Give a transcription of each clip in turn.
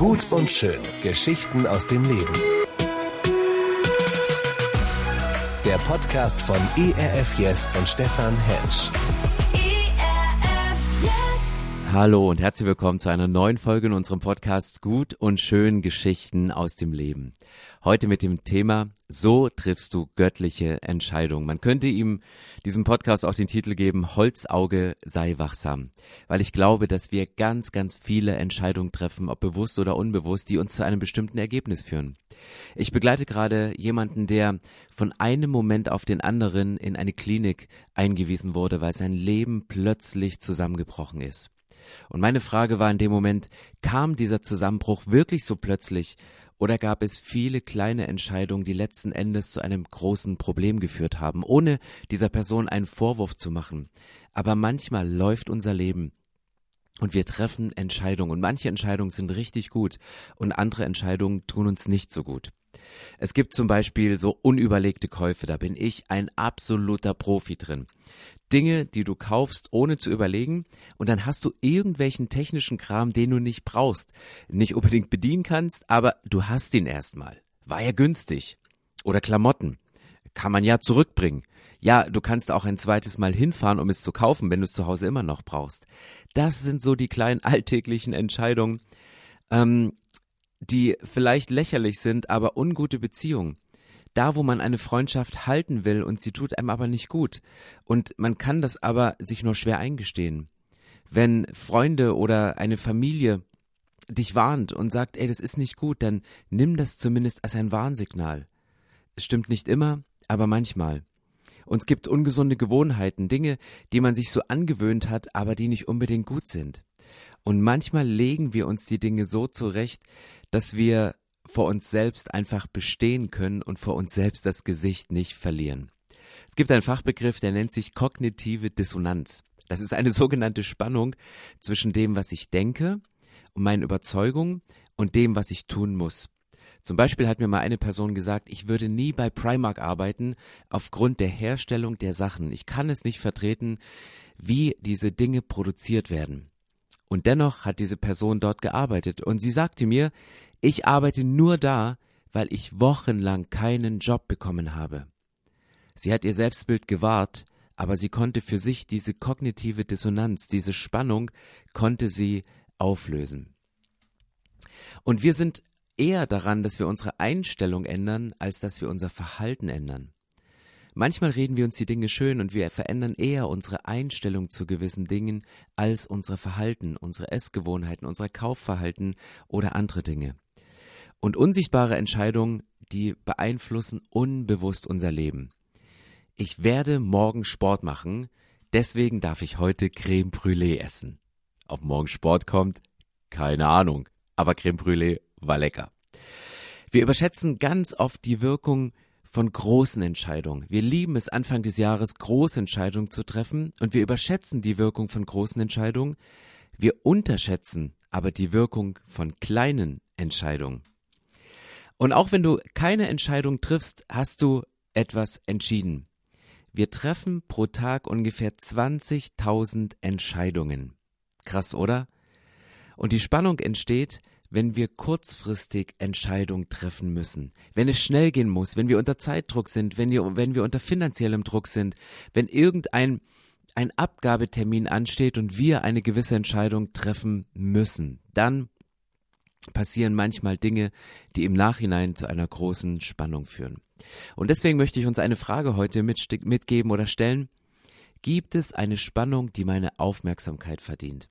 Gut und schön. Geschichten aus dem Leben. Der Podcast von ERF Yes und Stefan Hensch. Hallo und herzlich willkommen zu einer neuen Folge in unserem Podcast Gut und schön Geschichten aus dem Leben. Heute mit dem Thema So triffst du göttliche Entscheidungen. Man könnte ihm diesem Podcast auch den Titel geben Holzauge sei wachsam, weil ich glaube, dass wir ganz, ganz viele Entscheidungen treffen, ob bewusst oder unbewusst, die uns zu einem bestimmten Ergebnis führen. Ich begleite gerade jemanden, der von einem Moment auf den anderen in eine Klinik eingewiesen wurde, weil sein Leben plötzlich zusammengebrochen ist. Und meine Frage war in dem Moment, kam dieser Zusammenbruch wirklich so plötzlich oder gab es viele kleine Entscheidungen, die letzten Endes zu einem großen Problem geführt haben, ohne dieser Person einen Vorwurf zu machen? Aber manchmal läuft unser Leben und wir treffen Entscheidungen und manche Entscheidungen sind richtig gut und andere Entscheidungen tun uns nicht so gut. Es gibt zum Beispiel so unüberlegte Käufe, da bin ich ein absoluter Profi drin. Dinge, die du kaufst, ohne zu überlegen, und dann hast du irgendwelchen technischen Kram, den du nicht brauchst, nicht unbedingt bedienen kannst, aber du hast ihn erstmal. War ja günstig. Oder Klamotten. Kann man ja zurückbringen. Ja, du kannst auch ein zweites Mal hinfahren, um es zu kaufen, wenn du es zu Hause immer noch brauchst. Das sind so die kleinen alltäglichen Entscheidungen, ähm, die vielleicht lächerlich sind, aber ungute Beziehungen. Da, wo man eine Freundschaft halten will und sie tut einem aber nicht gut. Und man kann das aber sich nur schwer eingestehen. Wenn Freunde oder eine Familie dich warnt und sagt, ey, das ist nicht gut, dann nimm das zumindest als ein Warnsignal. Es stimmt nicht immer, aber manchmal. Und es gibt ungesunde Gewohnheiten, Dinge, die man sich so angewöhnt hat, aber die nicht unbedingt gut sind. Und manchmal legen wir uns die Dinge so zurecht, dass wir vor uns selbst einfach bestehen können und vor uns selbst das Gesicht nicht verlieren. Es gibt einen Fachbegriff, der nennt sich kognitive Dissonanz. Das ist eine sogenannte Spannung zwischen dem, was ich denke und meinen Überzeugungen und dem, was ich tun muss. Zum Beispiel hat mir mal eine Person gesagt, ich würde nie bei Primark arbeiten aufgrund der Herstellung der Sachen. Ich kann es nicht vertreten, wie diese Dinge produziert werden. Und dennoch hat diese Person dort gearbeitet. Und sie sagte mir, ich arbeite nur da, weil ich wochenlang keinen Job bekommen habe. Sie hat ihr Selbstbild gewahrt, aber sie konnte für sich diese kognitive Dissonanz, diese Spannung, konnte sie auflösen. Und wir sind eher daran, dass wir unsere Einstellung ändern, als dass wir unser Verhalten ändern. Manchmal reden wir uns die Dinge schön und wir verändern eher unsere Einstellung zu gewissen Dingen als unser Verhalten, unsere Essgewohnheiten, unser Kaufverhalten oder andere Dinge. Und unsichtbare Entscheidungen, die beeinflussen unbewusst unser Leben. Ich werde morgen Sport machen, deswegen darf ich heute Creme Brûlée essen. Ob morgen Sport kommt? Keine Ahnung. Aber Creme Brûlée war lecker. Wir überschätzen ganz oft die Wirkung von großen Entscheidungen. Wir lieben es Anfang des Jahres, große Entscheidungen zu treffen und wir überschätzen die Wirkung von großen Entscheidungen. Wir unterschätzen aber die Wirkung von kleinen Entscheidungen. Und auch wenn du keine Entscheidung triffst, hast du etwas entschieden. Wir treffen pro Tag ungefähr 20.000 Entscheidungen. Krass, oder? Und die Spannung entsteht, wenn wir kurzfristig Entscheidungen treffen müssen, wenn es schnell gehen muss, wenn wir unter Zeitdruck sind, wenn wir, wenn wir unter finanziellem Druck sind, wenn irgendein ein Abgabetermin ansteht und wir eine gewisse Entscheidung treffen müssen, dann passieren manchmal Dinge, die im Nachhinein zu einer großen Spannung führen. Und deswegen möchte ich uns eine Frage heute mitgeben oder stellen. Gibt es eine Spannung, die meine Aufmerksamkeit verdient?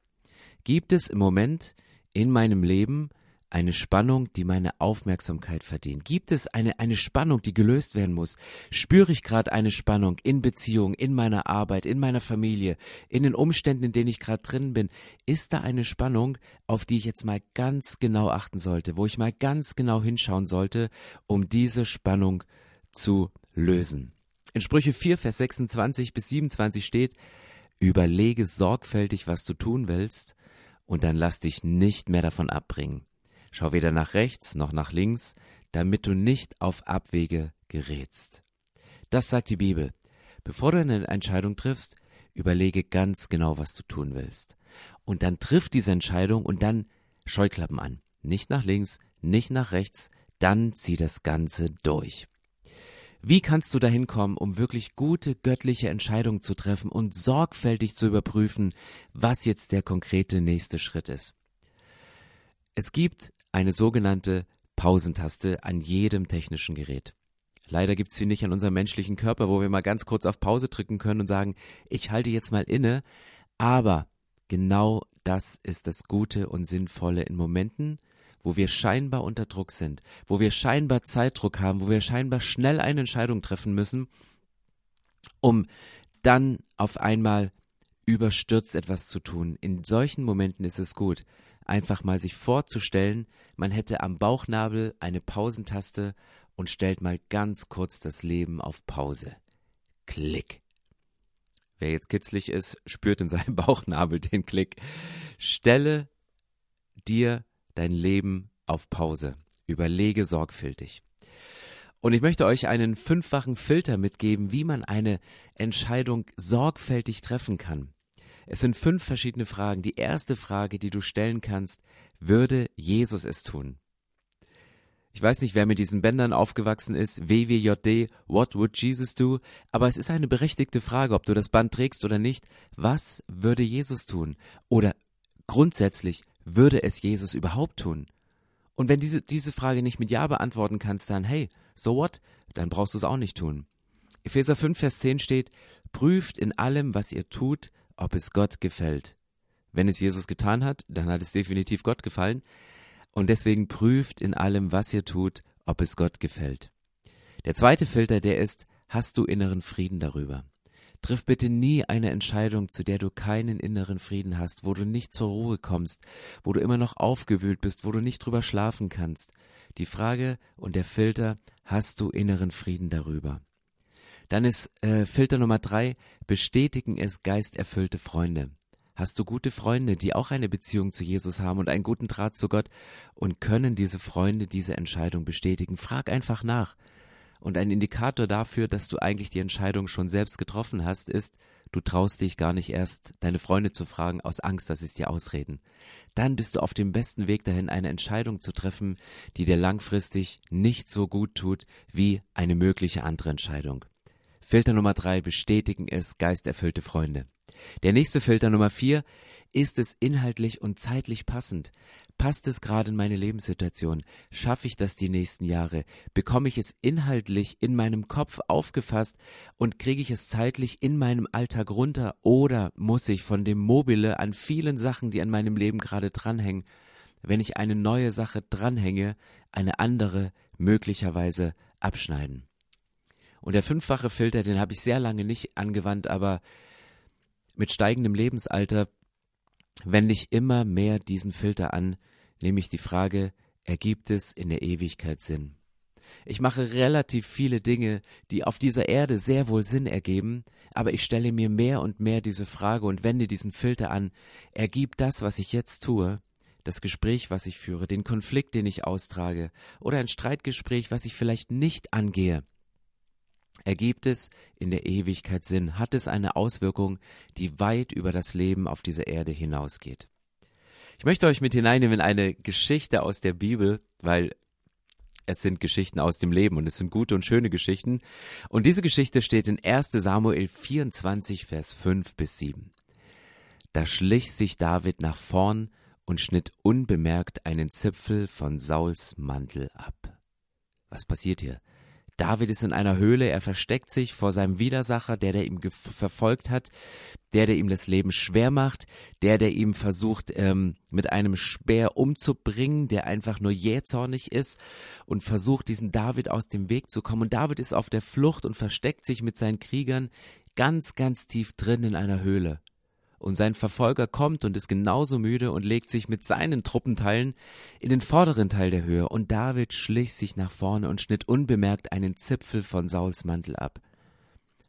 Gibt es im Moment in meinem Leben eine Spannung, die meine Aufmerksamkeit verdient? Gibt es eine, eine Spannung, die gelöst werden muss? Spüre ich gerade eine Spannung in Beziehung, in meiner Arbeit, in meiner Familie, in den Umständen, in denen ich gerade drin bin? Ist da eine Spannung, auf die ich jetzt mal ganz genau achten sollte, wo ich mal ganz genau hinschauen sollte, um diese Spannung zu lösen? In Sprüche 4, Vers 26 bis 27 steht, Überlege sorgfältig, was du tun willst, und dann lass dich nicht mehr davon abbringen. Schau weder nach rechts noch nach links, damit du nicht auf Abwege gerätst. Das sagt die Bibel. Bevor du eine Entscheidung triffst, überlege ganz genau, was du tun willst. Und dann triff diese Entscheidung und dann Scheuklappen an. nicht nach links, nicht nach rechts, dann zieh das Ganze durch. Wie kannst du dahin kommen, um wirklich gute göttliche Entscheidungen zu treffen und sorgfältig zu überprüfen, was jetzt der konkrete nächste Schritt ist? Es gibt eine sogenannte Pausentaste an jedem technischen Gerät. Leider gibt es sie nicht an unserem menschlichen Körper, wo wir mal ganz kurz auf Pause drücken können und sagen, ich halte jetzt mal inne. Aber genau das ist das Gute und Sinnvolle in Momenten, wo wir scheinbar unter Druck sind, wo wir scheinbar Zeitdruck haben, wo wir scheinbar schnell eine Entscheidung treffen müssen, um dann auf einmal überstürzt etwas zu tun. In solchen Momenten ist es gut, einfach mal sich vorzustellen, man hätte am Bauchnabel eine Pausentaste und stellt mal ganz kurz das Leben auf Pause. Klick. Wer jetzt kitzlig ist, spürt in seinem Bauchnabel den Klick. Stelle dir dein Leben auf Pause. Überlege sorgfältig. Und ich möchte euch einen fünffachen Filter mitgeben, wie man eine Entscheidung sorgfältig treffen kann. Es sind fünf verschiedene Fragen. Die erste Frage, die du stellen kannst, würde Jesus es tun? Ich weiß nicht, wer mit diesen Bändern aufgewachsen ist, WWJD, What would Jesus do? Aber es ist eine berechtigte Frage, ob du das Band trägst oder nicht. Was würde Jesus tun? Oder grundsätzlich, würde es Jesus überhaupt tun? Und wenn diese, diese Frage nicht mit Ja beantworten kannst, dann hey, so what? Dann brauchst du es auch nicht tun. Epheser 5, Vers 10 steht, prüft in allem, was ihr tut, ob es Gott gefällt. Wenn es Jesus getan hat, dann hat es definitiv Gott gefallen. Und deswegen prüft in allem, was ihr tut, ob es Gott gefällt. Der zweite Filter, der ist, hast du inneren Frieden darüber? Triff bitte nie eine Entscheidung, zu der du keinen inneren Frieden hast, wo du nicht zur Ruhe kommst, wo du immer noch aufgewühlt bist, wo du nicht drüber schlafen kannst. Die Frage und der Filter, hast du inneren Frieden darüber? Dann ist äh, Filter Nummer drei, bestätigen es geisterfüllte Freunde. Hast du gute Freunde, die auch eine Beziehung zu Jesus haben und einen guten Draht zu Gott und können diese Freunde diese Entscheidung bestätigen? Frag einfach nach. Und ein Indikator dafür, dass du eigentlich die Entscheidung schon selbst getroffen hast, ist, du traust dich gar nicht erst, deine Freunde zu fragen, aus Angst, dass sie es dir ausreden. Dann bist du auf dem besten Weg dahin, eine Entscheidung zu treffen, die dir langfristig nicht so gut tut wie eine mögliche andere Entscheidung. Filter Nummer drei bestätigen es geisterfüllte Freunde. Der nächste Filter Nummer vier ist es inhaltlich und zeitlich passend? Passt es gerade in meine Lebenssituation? Schaffe ich das die nächsten Jahre? Bekomme ich es inhaltlich in meinem Kopf aufgefasst und kriege ich es zeitlich in meinem Alltag runter? Oder muss ich von dem Mobile an vielen Sachen, die an meinem Leben gerade dranhängen, wenn ich eine neue Sache dranhänge, eine andere möglicherweise abschneiden? Und der fünffache Filter, den habe ich sehr lange nicht angewandt, aber mit steigendem Lebensalter wende ich immer mehr diesen Filter an, nämlich die Frage, ergibt es in der Ewigkeit Sinn? Ich mache relativ viele Dinge, die auf dieser Erde sehr wohl Sinn ergeben, aber ich stelle mir mehr und mehr diese Frage und wende diesen Filter an, ergibt das, was ich jetzt tue, das Gespräch, was ich führe, den Konflikt, den ich austrage, oder ein Streitgespräch, was ich vielleicht nicht angehe, Ergibt es in der Ewigkeit Sinn? Hat es eine Auswirkung, die weit über das Leben auf dieser Erde hinausgeht? Ich möchte euch mit hineinnehmen in eine Geschichte aus der Bibel, weil es sind Geschichten aus dem Leben und es sind gute und schöne Geschichten. Und diese Geschichte steht in 1 Samuel 24, Vers 5 bis 7. Da schlich sich David nach vorn und schnitt unbemerkt einen Zipfel von Sauls Mantel ab. Was passiert hier? David ist in einer Höhle, er versteckt sich vor seinem Widersacher, der, der ihm verfolgt hat, der, der ihm das Leben schwer macht, der, der ihm versucht, ähm, mit einem Speer umzubringen, der einfach nur jähzornig ist und versucht, diesen David aus dem Weg zu kommen. Und David ist auf der Flucht und versteckt sich mit seinen Kriegern ganz, ganz tief drin in einer Höhle und sein Verfolger kommt und ist genauso müde und legt sich mit seinen Truppenteilen in den vorderen Teil der Höhe, und David schlich sich nach vorne und schnitt unbemerkt einen Zipfel von Sauls Mantel ab.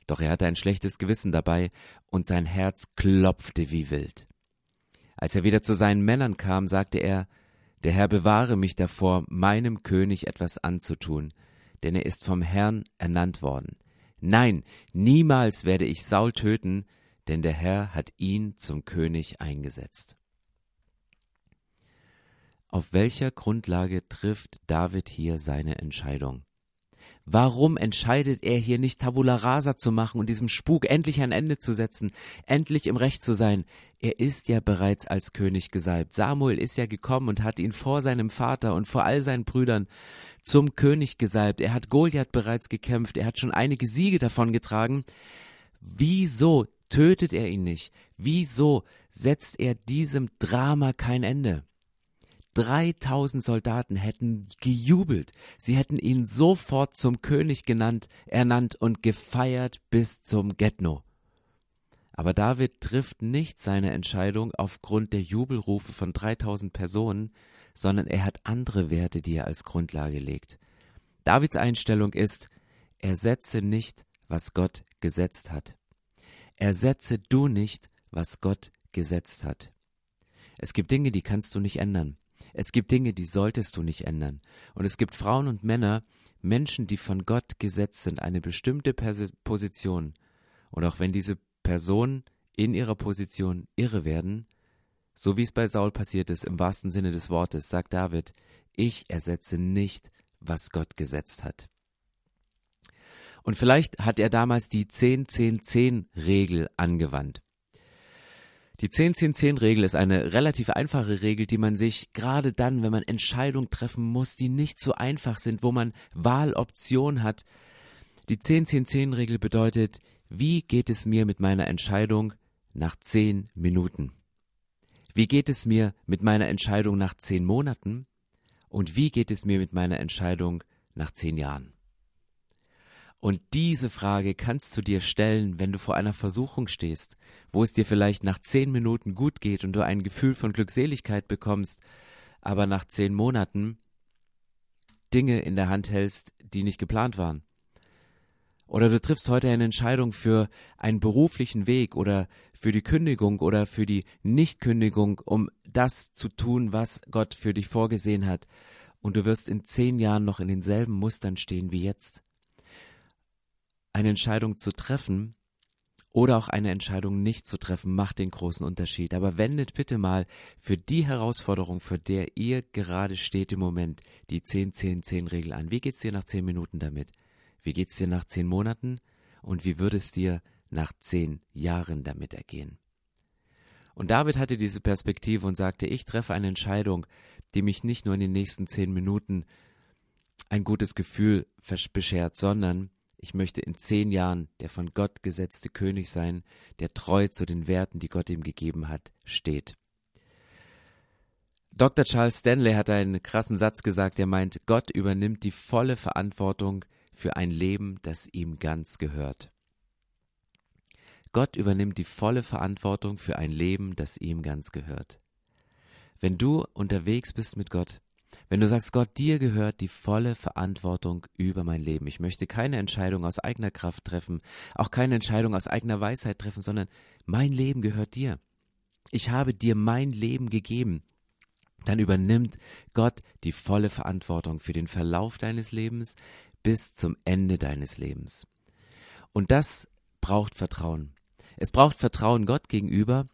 Doch er hatte ein schlechtes Gewissen dabei, und sein Herz klopfte wie wild. Als er wieder zu seinen Männern kam, sagte er, der Herr bewahre mich davor, meinem König etwas anzutun, denn er ist vom Herrn ernannt worden. Nein, niemals werde ich Saul töten, denn der Herr hat ihn zum König eingesetzt. auf welcher Grundlage trifft David hier seine Entscheidung? Warum entscheidet er hier nicht Tabula rasa zu machen und diesem Spuk endlich ein Ende zu setzen, endlich im Recht zu sein? Er ist ja bereits als König gesalbt. Samuel ist ja gekommen und hat ihn vor seinem Vater und vor all seinen Brüdern zum König gesalbt. Er hat Goliath bereits gekämpft. Er hat schon einige Siege davongetragen. Wieso tötet er ihn nicht? Wieso setzt er diesem Drama kein Ende? 3000 Soldaten hätten gejubelt. Sie hätten ihn sofort zum König genannt, ernannt und gefeiert bis zum Getno. Aber David trifft nicht seine Entscheidung aufgrund der Jubelrufe von 3000 Personen, sondern er hat andere Werte, die er als Grundlage legt. Davids Einstellung ist, ersetze nicht, was Gott gesetzt hat. Ersetze du nicht, was Gott gesetzt hat. Es gibt Dinge, die kannst du nicht ändern. Es gibt Dinge, die solltest du nicht ändern. Und es gibt Frauen und Männer, Menschen, die von Gott gesetzt sind, eine bestimmte Position. Und auch wenn diese Personen in ihrer Position irre werden, so wie es bei Saul passiert ist, im wahrsten Sinne des Wortes, sagt David, ich ersetze nicht, was Gott gesetzt hat. Und vielleicht hat er damals die 10-10-10-Regel angewandt. Die 10-10-10-Regel ist eine relativ einfache Regel, die man sich gerade dann, wenn man Entscheidungen treffen muss, die nicht so einfach sind, wo man Wahloption hat. Die 10-10-10-Regel bedeutet, wie geht es mir mit meiner Entscheidung nach 10 Minuten? Wie geht es mir mit meiner Entscheidung nach 10 Monaten? Und wie geht es mir mit meiner Entscheidung nach 10 Jahren? Und diese Frage kannst du dir stellen, wenn du vor einer Versuchung stehst, wo es dir vielleicht nach zehn Minuten gut geht und du ein Gefühl von Glückseligkeit bekommst, aber nach zehn Monaten Dinge in der Hand hältst, die nicht geplant waren. Oder du triffst heute eine Entscheidung für einen beruflichen Weg oder für die Kündigung oder für die Nichtkündigung, um das zu tun, was Gott für dich vorgesehen hat. Und du wirst in zehn Jahren noch in denselben Mustern stehen wie jetzt eine Entscheidung zu treffen oder auch eine Entscheidung nicht zu treffen, macht den großen Unterschied. Aber wendet bitte mal für die Herausforderung, für der ihr gerade steht im Moment, die 10-10-10-Regel an. Wie geht's dir nach 10 Minuten damit? Wie geht's dir nach 10 Monaten? Und wie würde es dir nach 10 Jahren damit ergehen? Und David hatte diese Perspektive und sagte, ich treffe eine Entscheidung, die mich nicht nur in den nächsten 10 Minuten ein gutes Gefühl beschert, sondern ich möchte in zehn Jahren der von Gott gesetzte König sein, der treu zu den Werten, die Gott ihm gegeben hat, steht. Dr. Charles Stanley hat einen krassen Satz gesagt, der meint, Gott übernimmt die volle Verantwortung für ein Leben, das ihm ganz gehört. Gott übernimmt die volle Verantwortung für ein Leben, das ihm ganz gehört. Wenn du unterwegs bist mit Gott, wenn du sagst, Gott, dir gehört die volle Verantwortung über mein Leben. Ich möchte keine Entscheidung aus eigener Kraft treffen, auch keine Entscheidung aus eigener Weisheit treffen, sondern mein Leben gehört dir. Ich habe dir mein Leben gegeben. Dann übernimmt Gott die volle Verantwortung für den Verlauf deines Lebens bis zum Ende deines Lebens. Und das braucht Vertrauen. Es braucht Vertrauen Gott gegenüber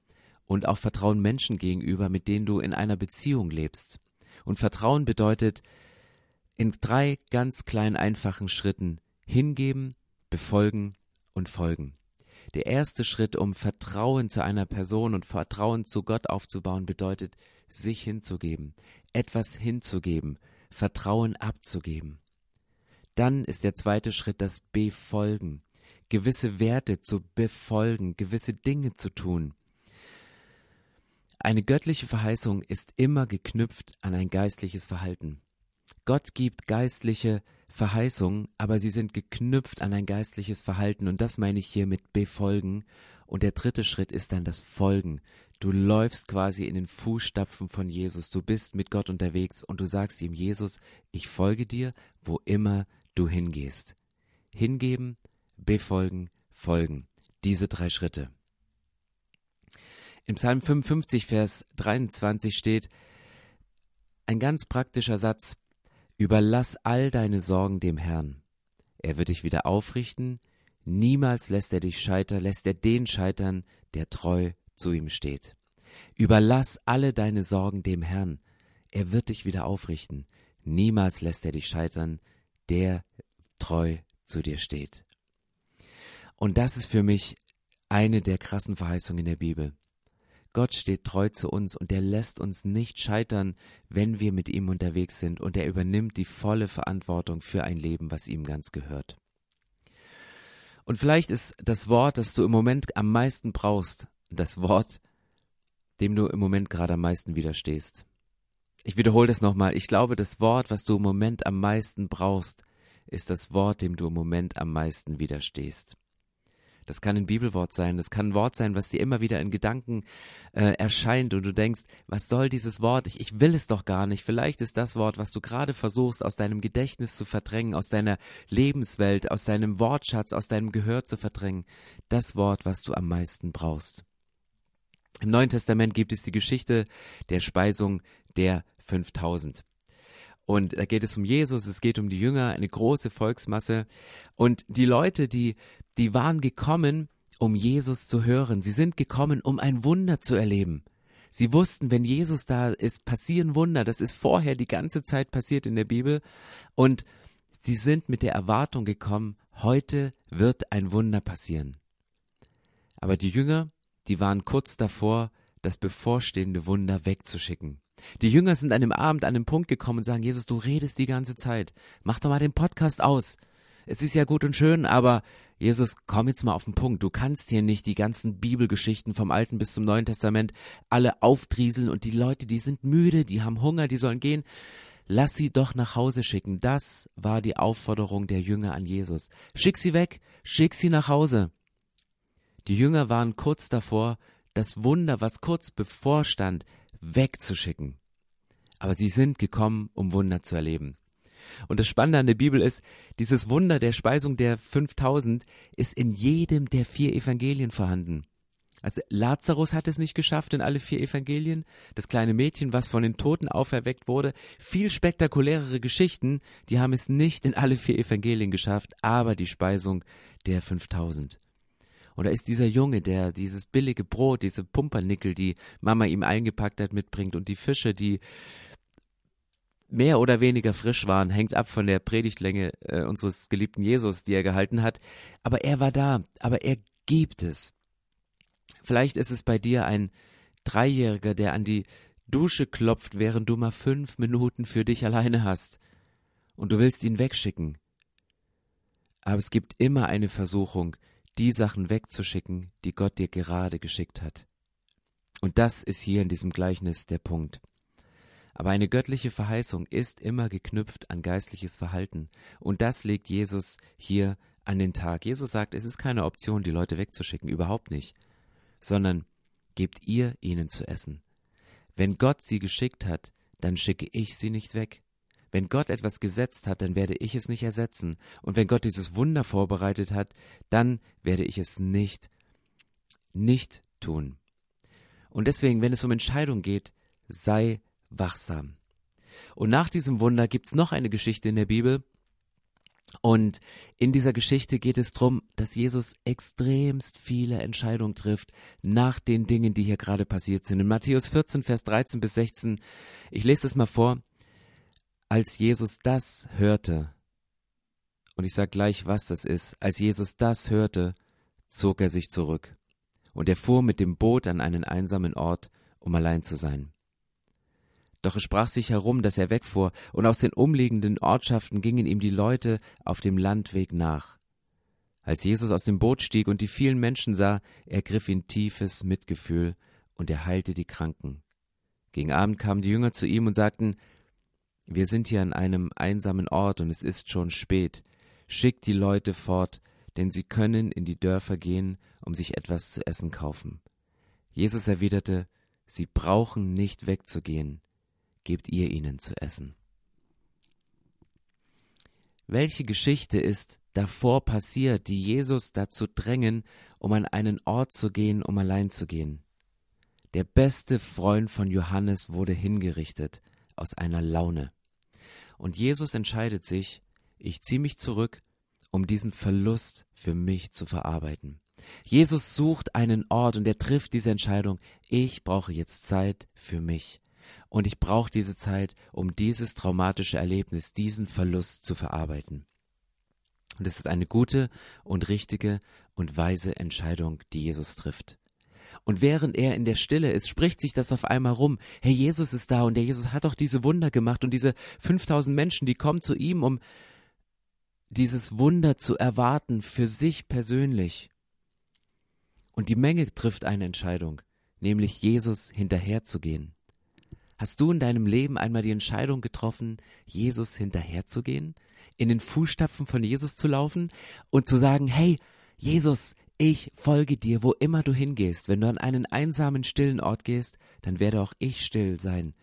und auch Vertrauen Menschen gegenüber, mit denen du in einer Beziehung lebst. Und Vertrauen bedeutet in drei ganz kleinen, einfachen Schritten hingeben, befolgen und folgen. Der erste Schritt, um Vertrauen zu einer Person und Vertrauen zu Gott aufzubauen, bedeutet, sich hinzugeben, etwas hinzugeben, Vertrauen abzugeben. Dann ist der zweite Schritt das Befolgen, gewisse Werte zu befolgen, gewisse Dinge zu tun. Eine göttliche Verheißung ist immer geknüpft an ein geistliches Verhalten. Gott gibt geistliche Verheißungen, aber sie sind geknüpft an ein geistliches Verhalten und das meine ich hier mit befolgen. Und der dritte Schritt ist dann das Folgen. Du läufst quasi in den Fußstapfen von Jesus. Du bist mit Gott unterwegs und du sagst ihm, Jesus, ich folge dir, wo immer du hingehst. Hingeben, befolgen, folgen. Diese drei Schritte. Im Psalm 55, Vers 23 steht ein ganz praktischer Satz, Überlass all deine Sorgen dem Herrn. Er wird dich wieder aufrichten, niemals lässt er dich scheitern, lässt er den scheitern, der treu zu ihm steht. Überlass alle deine Sorgen dem Herrn. er wird dich wieder aufrichten. Niemals lässt er dich scheitern, der treu zu dir steht. Und das ist für mich eine der krassen Verheißungen in der Bibel. Gott steht treu zu uns und er lässt uns nicht scheitern, wenn wir mit ihm unterwegs sind und er übernimmt die volle Verantwortung für ein Leben, was ihm ganz gehört. Und vielleicht ist das Wort, das du im Moment am meisten brauchst, das Wort, dem du im Moment gerade am meisten widerstehst. Ich wiederhole das nochmal. Ich glaube, das Wort, was du im Moment am meisten brauchst, ist das Wort, dem du im Moment am meisten widerstehst. Das kann ein Bibelwort sein, das kann ein Wort sein, was dir immer wieder in Gedanken äh, erscheint und du denkst, was soll dieses Wort? Ich, ich will es doch gar nicht. Vielleicht ist das Wort, was du gerade versuchst, aus deinem Gedächtnis zu verdrängen, aus deiner Lebenswelt, aus deinem Wortschatz, aus deinem Gehör zu verdrängen, das Wort, was du am meisten brauchst. Im Neuen Testament gibt es die Geschichte der Speisung der 5000. Und da geht es um Jesus, es geht um die Jünger, eine große Volksmasse. Und die Leute, die die waren gekommen, um Jesus zu hören. Sie sind gekommen, um ein Wunder zu erleben. Sie wussten, wenn Jesus da ist, passieren Wunder. Das ist vorher die ganze Zeit passiert in der Bibel. Und sie sind mit der Erwartung gekommen, heute wird ein Wunder passieren. Aber die Jünger, die waren kurz davor, das bevorstehende Wunder wegzuschicken. Die Jünger sind an dem Abend an den Punkt gekommen und sagen, Jesus, du redest die ganze Zeit. Mach doch mal den Podcast aus. Es ist ja gut und schön, aber Jesus, komm jetzt mal auf den Punkt. Du kannst hier nicht die ganzen Bibelgeschichten vom Alten bis zum Neuen Testament alle auftrieseln und die Leute, die sind müde, die haben Hunger, die sollen gehen. Lass sie doch nach Hause schicken. Das war die Aufforderung der Jünger an Jesus. Schick sie weg, schick sie nach Hause. Die Jünger waren kurz davor, das Wunder, was kurz bevorstand, wegzuschicken. Aber sie sind gekommen, um Wunder zu erleben. Und das Spannende an der Bibel ist, dieses Wunder der Speisung der 5000 ist in jedem der vier Evangelien vorhanden. Also Lazarus hat es nicht geschafft in alle vier Evangelien. Das kleine Mädchen, was von den Toten auferweckt wurde, viel spektakulärere Geschichten, die haben es nicht in alle vier Evangelien geschafft, aber die Speisung der 5000. Und da ist dieser Junge, der dieses billige Brot, diese Pumpernickel, die Mama ihm eingepackt hat, mitbringt und die Fische, die mehr oder weniger frisch waren, hängt ab von der Predigtlänge äh, unseres geliebten Jesus, die er gehalten hat. Aber er war da, aber er gibt es. Vielleicht ist es bei dir ein Dreijähriger, der an die Dusche klopft, während du mal fünf Minuten für dich alleine hast. Und du willst ihn wegschicken. Aber es gibt immer eine Versuchung, die Sachen wegzuschicken, die Gott dir gerade geschickt hat. Und das ist hier in diesem Gleichnis der Punkt. Aber eine göttliche Verheißung ist immer geknüpft an geistliches Verhalten. Und das legt Jesus hier an den Tag. Jesus sagt, es ist keine Option, die Leute wegzuschicken, überhaupt nicht, sondern gebt ihr ihnen zu essen. Wenn Gott sie geschickt hat, dann schicke ich sie nicht weg. Wenn Gott etwas gesetzt hat, dann werde ich es nicht ersetzen. Und wenn Gott dieses Wunder vorbereitet hat, dann werde ich es nicht, nicht tun. Und deswegen, wenn es um Entscheidung geht, sei wachsam. Und nach diesem Wunder gibt's noch eine Geschichte in der Bibel. Und in dieser Geschichte geht es darum, dass Jesus extremst viele Entscheidungen trifft nach den Dingen, die hier gerade passiert sind. In Matthäus 14, Vers 13 bis 16, ich lese es mal vor, als Jesus das hörte, und ich sage gleich, was das ist, als Jesus das hörte, zog er sich zurück. Und er fuhr mit dem Boot an einen einsamen Ort, um allein zu sein. Doch es sprach sich herum, dass er wegfuhr, und aus den umliegenden Ortschaften gingen ihm die Leute auf dem Landweg nach. Als Jesus aus dem Boot stieg und die vielen Menschen sah, ergriff ihn tiefes Mitgefühl, und er heilte die Kranken. Gegen Abend kamen die Jünger zu ihm und sagten, Wir sind hier an einem einsamen Ort und es ist schon spät. Schickt die Leute fort, denn sie können in die Dörfer gehen, um sich etwas zu essen kaufen. Jesus erwiderte, Sie brauchen nicht wegzugehen gebt ihr ihnen zu essen. Welche Geschichte ist davor passiert, die Jesus dazu drängen, um an einen Ort zu gehen, um allein zu gehen? Der beste Freund von Johannes wurde hingerichtet aus einer Laune. Und Jesus entscheidet sich, ich ziehe mich zurück, um diesen Verlust für mich zu verarbeiten. Jesus sucht einen Ort und er trifft diese Entscheidung, ich brauche jetzt Zeit für mich. Und ich brauche diese Zeit, um dieses traumatische Erlebnis, diesen Verlust zu verarbeiten. Und es ist eine gute und richtige und weise Entscheidung, die Jesus trifft. Und während er in der Stille ist, spricht sich das auf einmal rum. Hey, Jesus ist da und der Jesus hat doch diese Wunder gemacht und diese 5000 Menschen, die kommen zu ihm, um dieses Wunder zu erwarten für sich persönlich. Und die Menge trifft eine Entscheidung, nämlich Jesus hinterherzugehen. Hast du in deinem Leben einmal die Entscheidung getroffen, Jesus hinterherzugehen, in den Fußstapfen von Jesus zu laufen und zu sagen, hey, Jesus, ich folge dir, wo immer du hingehst. Wenn du an einen einsamen, stillen Ort gehst, dann werde auch ich still sein.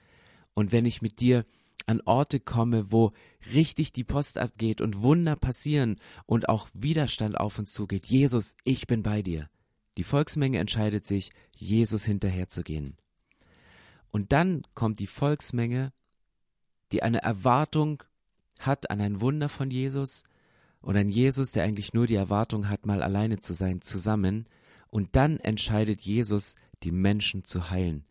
Und wenn ich mit dir an Orte komme, wo richtig die Post abgeht und Wunder passieren und auch Widerstand auf uns zugeht, Jesus, ich bin bei dir. Die Volksmenge entscheidet sich, Jesus hinterherzugehen. Und dann kommt die Volksmenge, die eine Erwartung hat an ein Wunder von Jesus, und ein Jesus, der eigentlich nur die Erwartung hat, mal alleine zu sein, zusammen, und dann entscheidet Jesus, die Menschen zu heilen.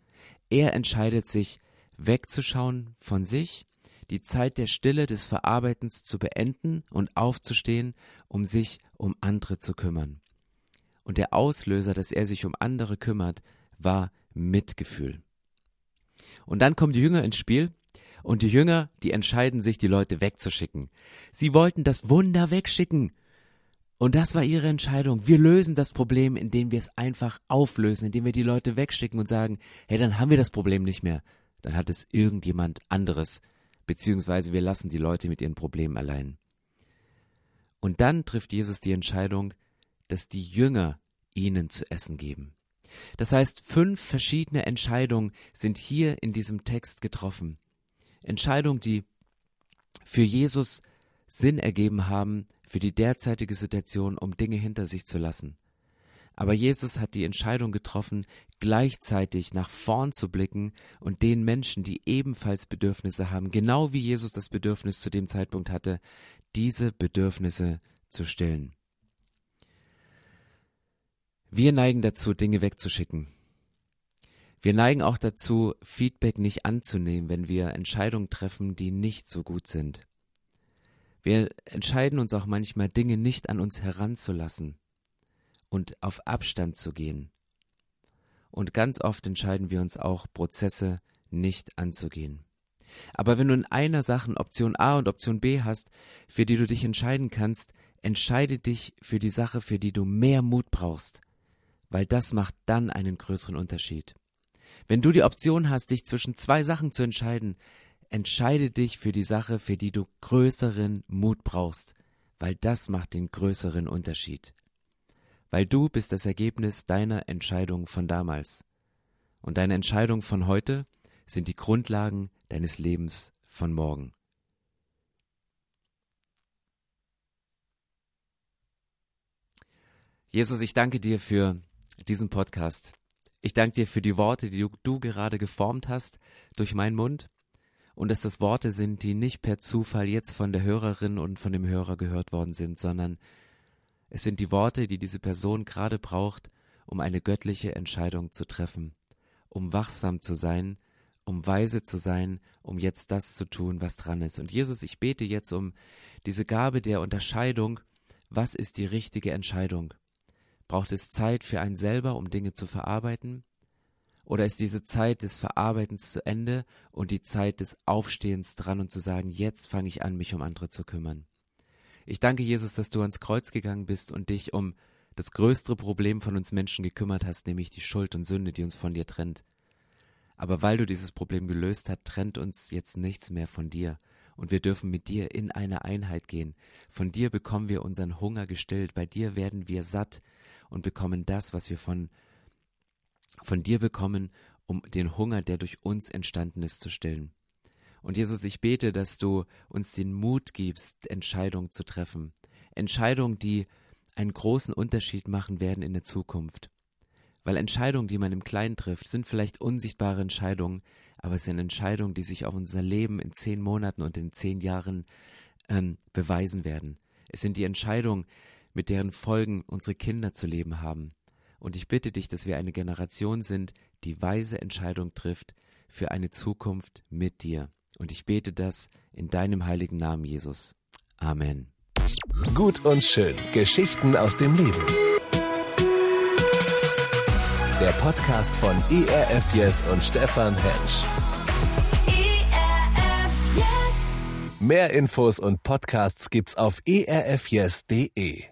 Er entscheidet sich, wegzuschauen von sich, die Zeit der Stille des Verarbeitens zu beenden und aufzustehen, um sich um andere zu kümmern. Und der Auslöser, dass er sich um andere kümmert, war Mitgefühl. Und dann kommen die Jünger ins Spiel und die Jünger, die entscheiden sich, die Leute wegzuschicken. Sie wollten das Wunder wegschicken. Und das war ihre Entscheidung. Wir lösen das Problem, indem wir es einfach auflösen, indem wir die Leute wegschicken und sagen, hey, dann haben wir das Problem nicht mehr. Dann hat es irgendjemand anderes. Beziehungsweise wir lassen die Leute mit ihren Problemen allein. Und dann trifft Jesus die Entscheidung, dass die Jünger ihnen zu essen geben. Das heißt, fünf verschiedene Entscheidungen sind hier in diesem Text getroffen. Entscheidungen, die für Jesus Sinn ergeben haben für die derzeitige Situation, um Dinge hinter sich zu lassen. Aber Jesus hat die Entscheidung getroffen, gleichzeitig nach vorn zu blicken und den Menschen, die ebenfalls Bedürfnisse haben, genau wie Jesus das Bedürfnis zu dem Zeitpunkt hatte, diese Bedürfnisse zu stillen. Wir neigen dazu, Dinge wegzuschicken. Wir neigen auch dazu, Feedback nicht anzunehmen, wenn wir Entscheidungen treffen, die nicht so gut sind. Wir entscheiden uns auch manchmal, Dinge nicht an uns heranzulassen und auf Abstand zu gehen. Und ganz oft entscheiden wir uns auch, Prozesse nicht anzugehen. Aber wenn du in einer Sache Option A und Option B hast, für die du dich entscheiden kannst, entscheide dich für die Sache, für die du mehr Mut brauchst, weil das macht dann einen größeren Unterschied. Wenn du die Option hast, dich zwischen zwei Sachen zu entscheiden, entscheide dich für die Sache, für die du größeren Mut brauchst, weil das macht den größeren Unterschied. Weil du bist das Ergebnis deiner Entscheidung von damals. Und deine Entscheidungen von heute sind die Grundlagen deines Lebens von morgen. Jesus, ich danke dir für diesen Podcast. Ich danke dir für die Worte, die du, du, gerade geformt hast durch meinen Mund und dass das Worte sind, die nicht per Zufall jetzt von der Hörerin und von dem Hörer gehört worden sind, sondern es sind die Worte, die diese Person gerade braucht, um eine göttliche Entscheidung zu treffen, um wachsam zu sein, um weise zu sein, um jetzt das zu tun, was dran ist. Und Jesus, ich bete jetzt um diese Gabe der Unterscheidung, was ist die richtige Entscheidung? Braucht es Zeit für einen selber, um Dinge zu verarbeiten? Oder ist diese Zeit des Verarbeitens zu Ende und die Zeit des Aufstehens dran und zu sagen, jetzt fange ich an, mich um andere zu kümmern? Ich danke Jesus, dass du ans Kreuz gegangen bist und dich um das größte Problem von uns Menschen gekümmert hast, nämlich die Schuld und Sünde, die uns von dir trennt. Aber weil du dieses Problem gelöst hast, trennt uns jetzt nichts mehr von dir. Und wir dürfen mit dir in eine Einheit gehen. Von dir bekommen wir unseren Hunger gestillt. Bei dir werden wir satt und bekommen das, was wir von, von dir bekommen, um den Hunger, der durch uns entstanden ist, zu stillen. Und Jesus, ich bete, dass du uns den Mut gibst, Entscheidungen zu treffen. Entscheidungen, die einen großen Unterschied machen werden in der Zukunft. Weil Entscheidungen, die man im Kleinen trifft, sind vielleicht unsichtbare Entscheidungen, aber es sind Entscheidungen, die sich auf unser Leben in zehn Monaten und in zehn Jahren ähm, beweisen werden. Es sind die Entscheidungen, mit deren Folgen unsere Kinder zu leben haben. Und ich bitte dich, dass wir eine Generation sind, die weise Entscheidungen trifft für eine Zukunft mit dir. Und ich bete das in deinem heiligen Namen, Jesus. Amen. Gut und schön. Geschichten aus dem Leben. Der Podcast von ERF Yes und Stefan Hensch. ERF Yes. Mehr Infos und Podcasts gibt's auf erfyes.de.